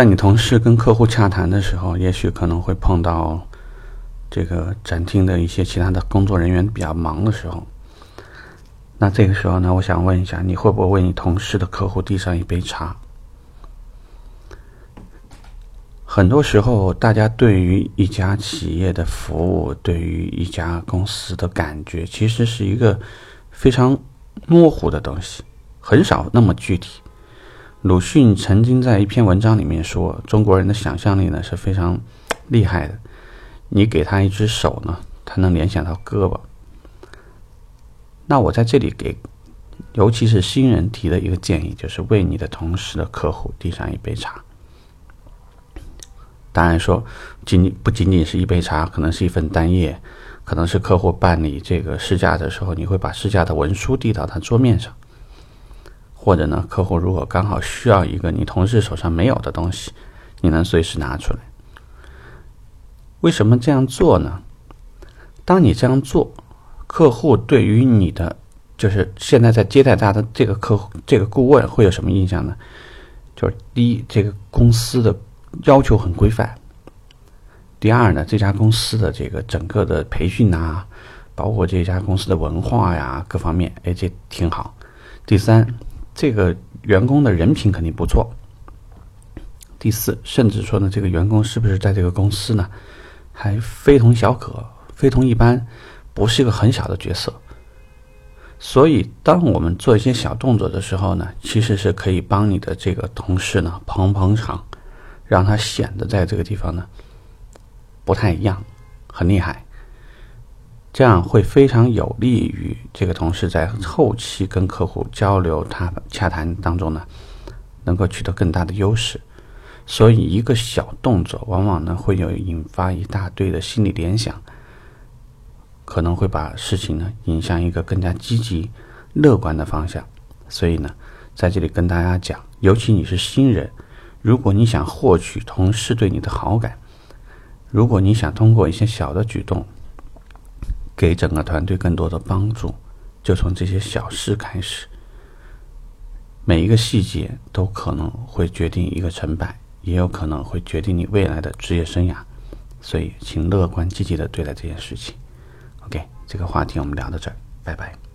在你同事跟客户洽谈的时候，也许可能会碰到这个展厅的一些其他的工作人员比较忙的时候。那这个时候呢，我想问一下，你会不会为你同事的客户递上一杯茶？很多时候，大家对于一家企业的服务，对于一家公司的感觉，其实是一个非常模糊的东西，很少那么具体。鲁迅曾经在一篇文章里面说，中国人的想象力呢是非常厉害的。你给他一只手呢，他能联想到胳膊。那我在这里给，尤其是新人提的一个建议，就是为你的同事的客户递上一杯茶。当然说，仅仅不仅仅是一杯茶，可能是一份单页，可能是客户办理这个试驾的时候，你会把试驾的文书递到他桌面上，或者呢，客户如果刚好需要一个你同事手上没有的东西，你能随时拿出来。为什么这样做呢？当你这样做，客户对于你的就是现在在接待他的这个客户这个顾问会有什么印象呢？就是第一，这个公司的。要求很规范。第二呢，这家公司的这个整个的培训啊，包括这家公司的文化呀，各方面，哎，这挺好。第三，这个员工的人品肯定不错。第四，甚至说呢，这个员工是不是在这个公司呢，还非同小可，非同一般，不是一个很小的角色。所以，当我们做一些小动作的时候呢，其实是可以帮你的这个同事呢捧捧场。让他显得在这个地方呢不太一样，很厉害，这样会非常有利于这个同事在后期跟客户交流、他洽谈当中呢，能够取得更大的优势。所以，一个小动作往往呢会有引发一大堆的心理联想，可能会把事情呢引向一个更加积极、乐观的方向。所以呢，在这里跟大家讲，尤其你是新人。如果你想获取同事对你的好感，如果你想通过一些小的举动给整个团队更多的帮助，就从这些小事开始。每一个细节都可能会决定一个成败，也有可能会决定你未来的职业生涯。所以，请乐观积极的对待这件事情。OK，这个话题我们聊到这儿，拜拜。